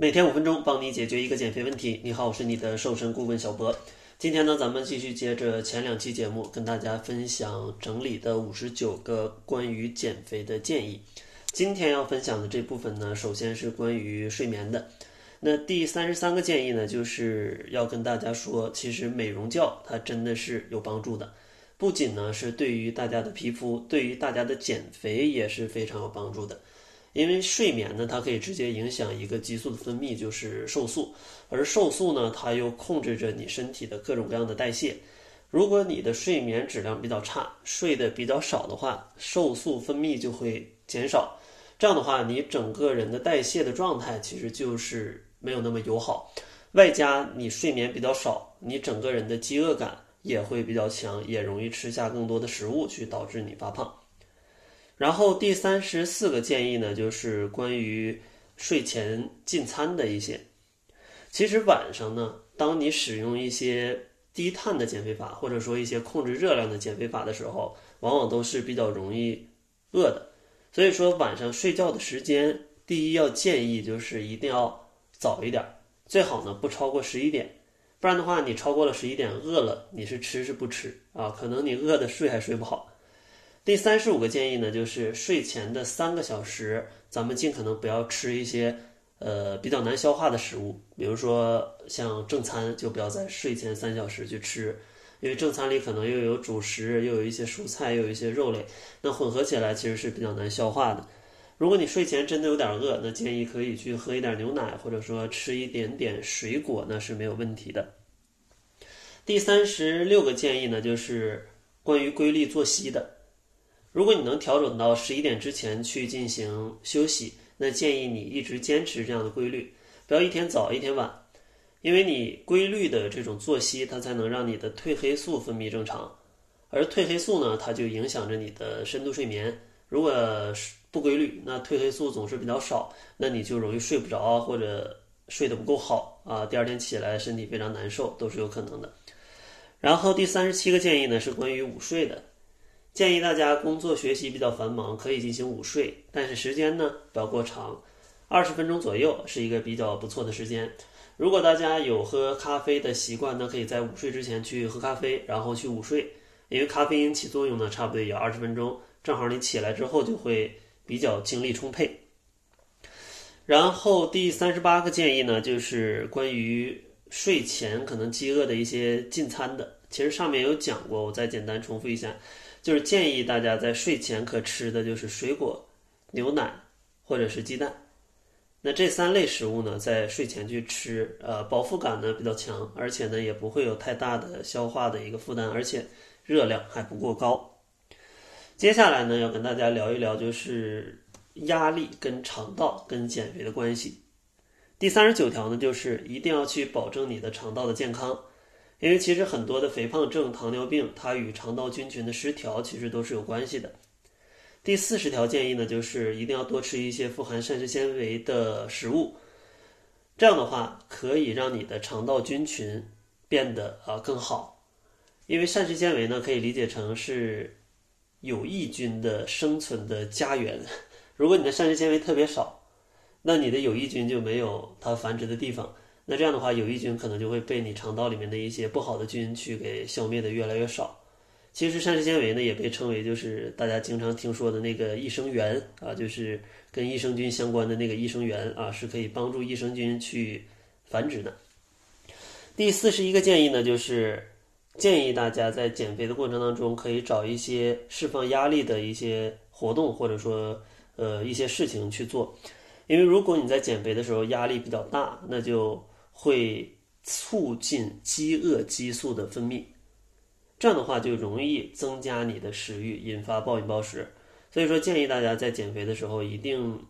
每天五分钟，帮你解决一个减肥问题。你好，我是你的瘦身顾问小博。今天呢，咱们继续接着前两期节目，跟大家分享整理的五十九个关于减肥的建议。今天要分享的这部分呢，首先是关于睡眠的。那第三十三个建议呢，就是要跟大家说，其实美容觉它真的是有帮助的，不仅呢是对于大家的皮肤，对于大家的减肥也是非常有帮助的。因为睡眠呢，它可以直接影响一个激素的分泌，就是瘦素，而瘦素呢，它又控制着你身体的各种各样的代谢。如果你的睡眠质量比较差，睡得比较少的话，瘦素分泌就会减少。这样的话，你整个人的代谢的状态其实就是没有那么友好。外加你睡眠比较少，你整个人的饥饿感也会比较强，也容易吃下更多的食物，去导致你发胖。然后第三十四个建议呢，就是关于睡前进餐的一些。其实晚上呢，当你使用一些低碳的减肥法，或者说一些控制热量的减肥法的时候，往往都是比较容易饿的。所以说晚上睡觉的时间，第一要建议就是一定要早一点，最好呢不超过十一点，不然的话你超过了十一点饿了，你是吃是不吃啊？可能你饿的睡还睡不好。第三十五个建议呢，就是睡前的三个小时，咱们尽可能不要吃一些呃比较难消化的食物，比如说像正餐，就不要在睡前三小时去吃，因为正餐里可能又有主食，又有一些蔬菜，又有一些肉类，那混合起来其实是比较难消化的。如果你睡前真的有点饿，那建议可以去喝一点牛奶，或者说吃一点点水果，那是没有问题的。第三十六个建议呢，就是关于规律作息的。如果你能调整到十一点之前去进行休息，那建议你一直坚持这样的规律，不要一天早一天晚，因为你规律的这种作息，它才能让你的褪黑素分泌正常，而褪黑素呢，它就影响着你的深度睡眠。如果不规律，那褪黑素总是比较少，那你就容易睡不着或者睡得不够好啊，第二天起来身体非常难受，都是有可能的。然后第三十七个建议呢，是关于午睡的。建议大家工作学习比较繁忙，可以进行午睡，但是时间呢不要过长，二十分钟左右是一个比较不错的时间。如果大家有喝咖啡的习惯，那可以在午睡之前去喝咖啡，然后去午睡，因为咖啡因起作用呢，差不多也要二十分钟，正好你起来之后就会比较精力充沛。然后第三十八个建议呢，就是关于睡前可能饥饿的一些进餐的，其实上面有讲过，我再简单重复一下。就是建议大家在睡前可吃的就是水果、牛奶或者是鸡蛋。那这三类食物呢，在睡前去吃，呃，饱腹感呢比较强，而且呢也不会有太大的消化的一个负担，而且热量还不过高。接下来呢，要跟大家聊一聊就是压力跟肠道跟减肥的关系。第三十九条呢，就是一定要去保证你的肠道的健康。因为其实很多的肥胖症、糖尿病，它与肠道菌群的失调其实都是有关系的。第四十条建议呢，就是一定要多吃一些富含膳食纤维的食物，这样的话可以让你的肠道菌群变得啊更好。因为膳食纤维呢，可以理解成是有益菌的生存的家园。如果你的膳食纤维特别少，那你的有益菌就没有它繁殖的地方。那这样的话，有益菌可能就会被你肠道里面的一些不好的菌去给消灭的越来越少。其实膳食纤维呢，也被称为就是大家经常听说的那个益生元啊，就是跟益生菌相关的那个益生元啊，是可以帮助益生菌去繁殖的。第四十一个建议呢，就是建议大家在减肥的过程当中，可以找一些释放压力的一些活动，或者说呃一些事情去做，因为如果你在减肥的时候压力比较大，那就会促进饥饿激素的分泌，这样的话就容易增加你的食欲，引发暴饮暴食。所以说，建议大家在减肥的时候一定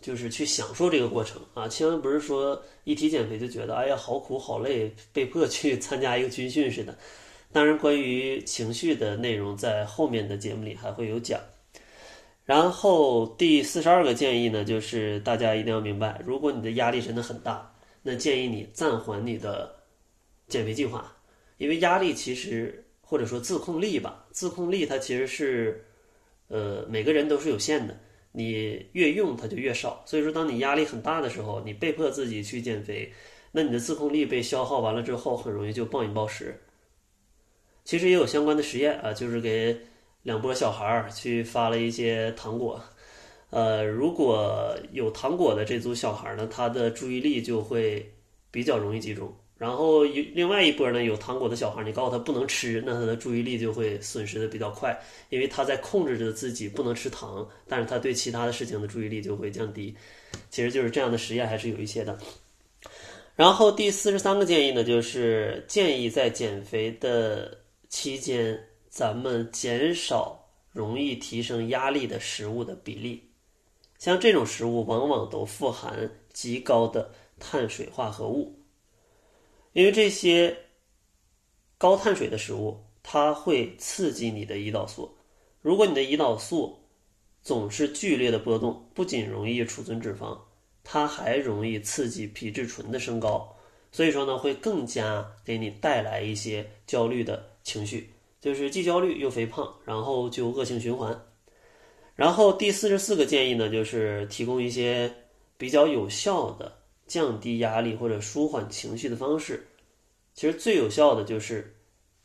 就是去享受这个过程啊，千万不是说一提减肥就觉得哎呀好苦好累，被迫去参加一个军训似的。当然，关于情绪的内容在后面的节目里还会有讲。然后第四十二个建议呢，就是大家一定要明白，如果你的压力真的很大。那建议你暂缓你的减肥计划，因为压力其实或者说自控力吧，自控力它其实是呃每个人都是有限的。你越用它就越少。所以说，当你压力很大的时候，你被迫自己去减肥，那你的自控力被消耗完了之后，很容易就暴饮暴食。其实也有相关的实验啊，就是给两波小孩儿去发了一些糖果，呃，如果有糖果的这组小孩呢，他的注意力就会比较容易集中。然后有另外一波呢，有糖果的小孩，你告诉他不能吃，那他的注意力就会损失的比较快，因为他在控制着自己不能吃糖，但是他对其他的事情的注意力就会降低。其实就是这样的实验还是有一些的。然后第四十三个建议呢，就是建议在减肥的期间，咱们减少容易提升压力的食物的比例。像这种食物往往都富含极高的碳水化合物。因为这些高碳水的食物，它会刺激你的胰岛素。如果你的胰岛素总是剧烈的波动，不仅容易储存脂肪，它还容易刺激皮质醇的升高。所以说呢，会更加给你带来一些焦虑的情绪，就是既焦虑又肥胖，然后就恶性循环。然后第四十四个建议呢，就是提供一些比较有效的。降低压力或者舒缓情绪的方式，其实最有效的就是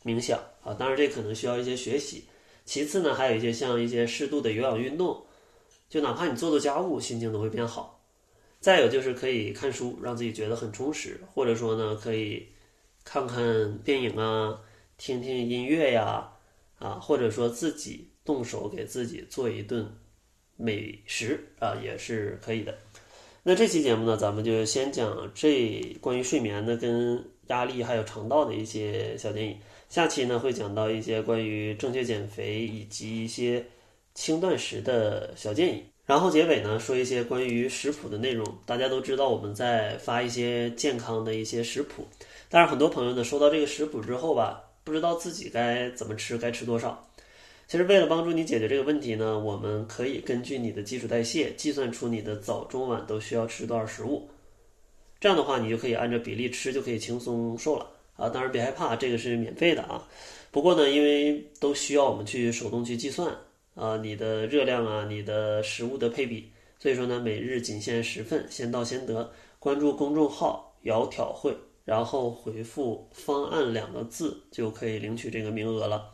冥想啊。当然，这可能需要一些学习。其次呢，还有一些像一些适度的有氧运动，就哪怕你做做家务，心情都会变好。再有就是可以看书，让自己觉得很充实，或者说呢，可以看看电影啊，听听音乐呀，啊，或者说自己动手给自己做一顿美食啊，也是可以的。那这期节目呢，咱们就先讲这关于睡眠的、跟压力还有肠道的一些小建议。下期呢会讲到一些关于正确减肥以及一些轻断食的小建议。然后结尾呢说一些关于食谱的内容。大家都知道我们在发一些健康的一些食谱，但是很多朋友呢收到这个食谱之后吧，不知道自己该怎么吃，该吃多少。其实为了帮助你解决这个问题呢，我们可以根据你的基础代谢计算出你的早中晚都需要吃多少食物。这样的话，你就可以按照比例吃，就可以轻松瘦了啊！当然别害怕，这个是免费的啊。不过呢，因为都需要我们去手动去计算啊，你的热量啊，你的食物的配比，所以说呢，每日仅限十份，先到先得。关注公众号“窈窕会”，然后回复“方案”两个字，就可以领取这个名额了。